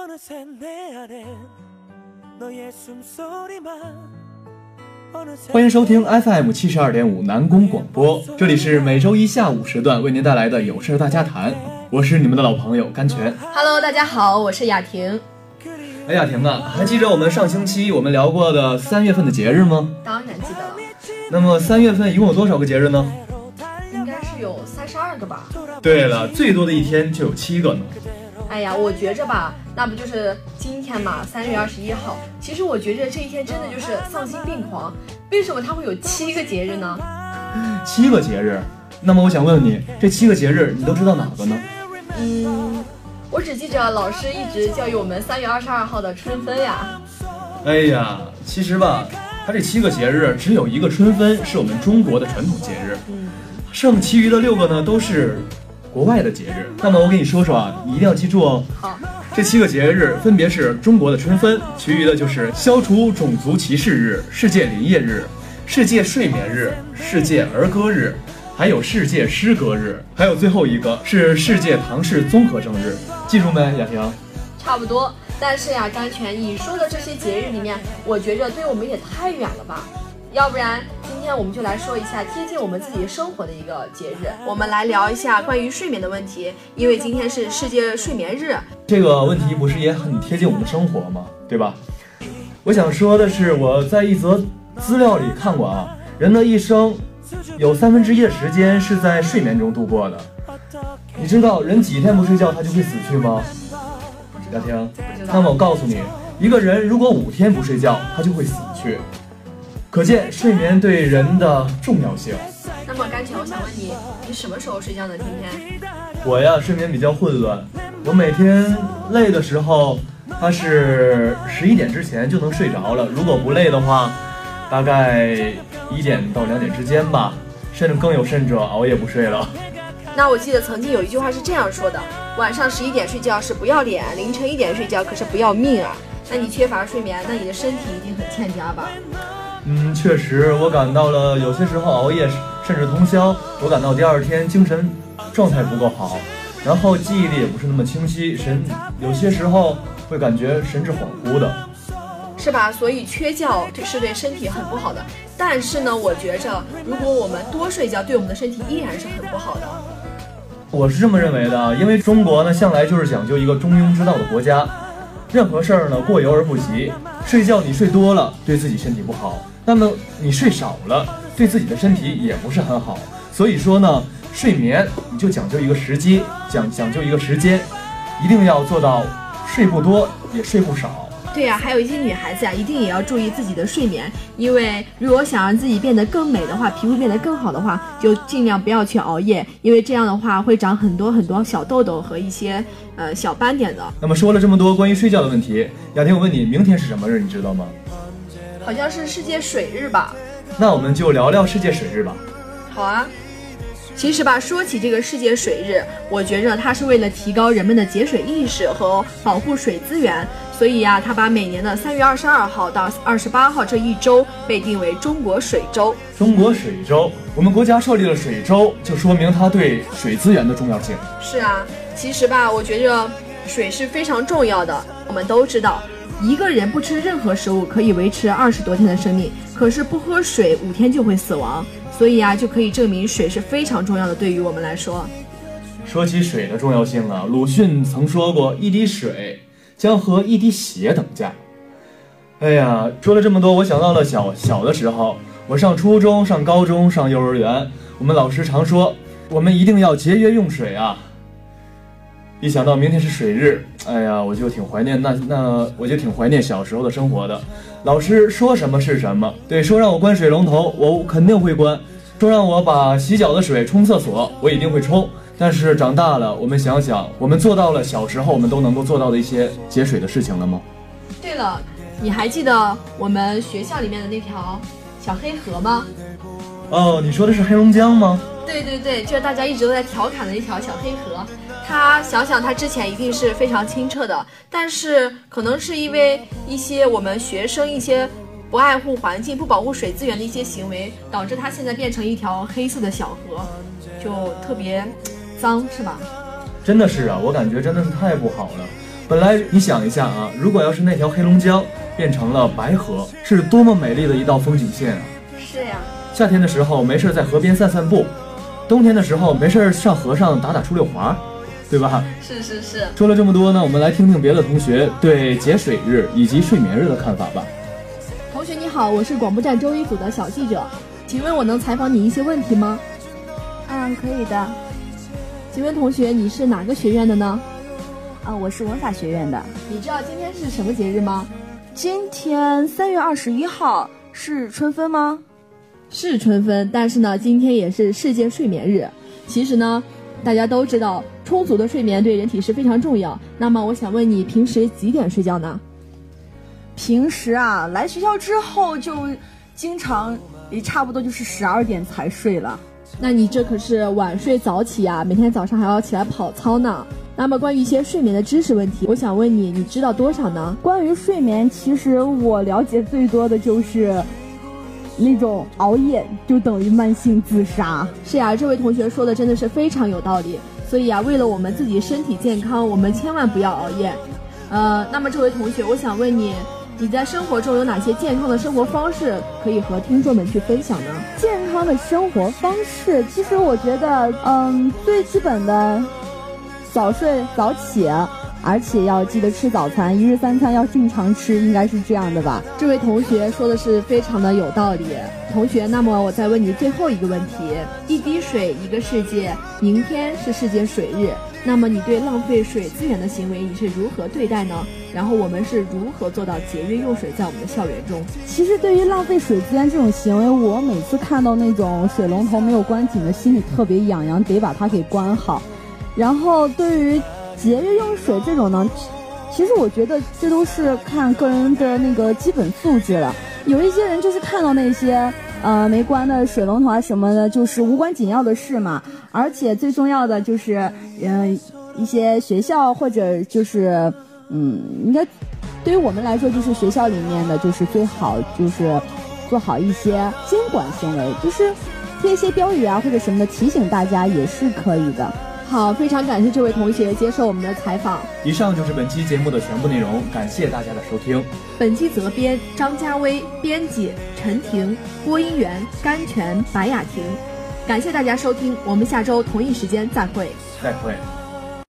어느새 내 안에 너의 숨소리만 어느새 欢迎收听 FM 七十二点五南宫广播，这里是每周一下午时段为您带来的有事大家谈，我是你们的老朋友甘泉。 Hello，大家好，我是雅婷。哎，雅婷啊，还记得我们上星期我们聊过的三月份的节日吗？当然记得了，那么三月份一共有多少个节日呢？应该是有三十二个吧。对了，最多的一天就有七个呢。 哎呀，我觉着吧，那不就是今天嘛，三月二十一号。其实我觉着这一天真的就是丧心病狂。为什么它会有七个节日呢？七个节日，那么我想问问你，这七个节日你都知道哪个呢？嗯，我只记着老师一直教育我们三月二十二号的春分呀。哎呀，其实吧，它这七个节日只有一个春分是我们中国的传统节日，嗯，剩其余的六个呢都是国外的节日。那么我给你说说啊，你一定要记住哦。好，这七个节日分别是中国的春分，其余的就是消除种族歧视日、世界林业日、世界睡眠日、世界儿歌日，还有世界诗歌日，还有最后一个是世界唐氏综合症日。记住没，雅婷？差不多。但是呀，张泉，你说的这些节日里面，我觉着对我们也太远了吧。要不然，今天我们就来说一下贴近我们自己生活的一个节日。我们来聊一下关于睡眠的问题，因为今天是世界睡眠日。这个问题不是也很贴近我们的生活吗？对吧？我想说的是，我在一则资料里看过啊，人的一生有三分之一的时间是在睡眠中度过的。你知道人几天不睡觉他就会死去吗？雅婷，那么我告诉你，一个人如果五天不睡觉，他就会死去。可见睡眠对人的重要性。那么甘泉，我想问你，你什么时候睡觉呢？今天？我呀，睡眠比较混乱。我每天累的时候，它是十一点之前就能睡着了；如果不累的话，大概一点到两点之间吧。甚至更有甚者，熬夜不睡了。那我记得曾经有一句话是这样说的：晚上十一点睡觉是不要脸，凌晨一点睡觉可是不要命啊。那你缺乏睡眠，那你的身体一定很欠佳吧？嗯，确实，我感到了有些时候熬夜甚至通宵，我感到第二天精神状态不够好，然后记忆力也不是那么清晰，神有些时候会感觉神志恍惚的。是吧？所以缺觉是对身体很不好的。但是呢，我觉着如果我们多睡觉，对我们的身体依然是很不好的。我是这么认为的啊，因为中国呢向来就是讲究一个中庸之道的国家，任何事儿呢过犹而不及。睡觉你睡多了，对自己身体不好；那么你睡少了，对自己的身体也不是很好。所以说呢，睡眠你就讲究一个时机，讲讲究一个时间，一定要做到睡不多也睡不少。对呀、还有一些女孩子呀、一定也要注意自己的睡眠，因为如果想让自己变得更美的话，皮肤变得更好的话，就尽量不要去熬夜，因为这样的话会长很多很多小痘痘和一些呃小斑点的。那么说了这么多关于睡觉的问题，雅婷，我问你，明天是什么日？你知道吗？好像是世界水日吧？那我们就聊聊世界水日吧。好啊。其实吧，说起这个世界水日，我觉着它是为了提高人们的节水意识和保护水资源，所以呀、它把每年的三月二十二号到二十八号这一周被定为中国水周。中国水周，我们国家设立了水周，就说明它对水资源的重要性。是啊，其实吧，我觉着水是非常重要的。我们都知道，一个人不吃任何食物可以维持二十多天的生命，可是不喝水五天就会死亡。所以啊，就可以证明水是非常重要的，对于我们来说。说起水的重要性啊，鲁迅曾说过：“一滴水将和一滴血等价。”哎呀，说了这么多，我想到了小小的时候，我上初中、上高中、上幼儿园，我们老师常说，我们一定要节约用水啊。一想到明天是水日，哎呀，我就挺怀念那那我就挺怀念小时候的生活的。老师说什么是什么，对，说让我关水龙头，我肯定会关；说让我把洗脚的水冲厕所，我一定会冲。但是长大了，我们想想，我们做到了小时候我们都能够做到的一些节水的事情了吗？对了，你还记得我们学校里面的那条小黑河吗？哦，你说的是黑龙江吗？对对对，就是大家一直都在调侃的一条小黑河。它想想，他之前一定是非常清澈的，但是可能是因为一些我们学生一些不爱护环境、不保护水资源的一些行为，导致他现在变成一条黑色的小河，就特别脏，是吧？真的是啊，我感觉真的是太不好了。本本来你想一下啊，如果要是那条黑龙江变成了白河，是多么美丽的一道风景线啊！是呀，夏天的时候没事在河边散散步，冬天的时候没事上河上打打出溜滑，对吧？是是是。说了这么多呢，我们来听听别的同学对节水日以及睡眠日的看法吧。同学你好，我是广播站周一组的小记者，请问我能采访你一些问题吗？嗯，可以的。请问同学你是哪个学院的呢？啊，我是文法学院的。你知道今天是什么节日吗？今天三月二十一号是春分吗？是春分，但是呢，今天也是世界睡眠日。其实呢，大家都知道，充足的睡眠对人体是非常重要。那么，我想问你，平时几点睡觉呢？平时啊，来学校之后就经常也差不多就是十二点才睡了。那你这可是晚睡早起啊，每天早上还要起来跑操呢。那么关于一些睡眠的知识问题，我想问你，你知道多少呢？关于睡眠，其实我了解最多的就是那种熬夜就等于慢性自杀。是呀，这位同学说的真的是非常有道理。所以啊，为了我们自己身体健康，我们千万不要熬夜。呃，那么这位同学，我想问你。你在生活中有哪些健康的生活方式可以和听众们去分享呢？健康的生活方式，其实我觉得，嗯，最基本的，早睡早起，而且要记得吃早餐，一日三餐要正常吃，应该是这样的吧？这位同学说的是非常的有道理。同学，那么我再问你最后一个问题：一滴水一个世界，明天是世界水日。那么你对浪费水资源的行为你是如何对待呢？然后我们是如何做到节约用水在我们的校园中？其实对于浪费水资源这种行为，我每次看到那种水龙头没有关紧的，心里特别痒痒，得把它给关好。然后对于节约用水这种呢，其实我觉得这都是看个人的那个基本素质了。有一些人就是看到那些。呃，没关的水龙头啊什么的，就是无关紧要的事嘛。而且最重要的就是，嗯，一些学校或者就是，嗯，应该对于我们来说，就是学校里面的，就是最好就是做好一些监管行为，就是贴一些标语啊或者什么的提醒大家也是可以的。好，非常感谢这位同学接受我们的采访。以上就是本期节目的全部内容，感谢大家的收听。本期责编张家威，编辑陈婷，播音员甘泉、白雅婷。感谢大家收听，我们下周同一时间再会。再会。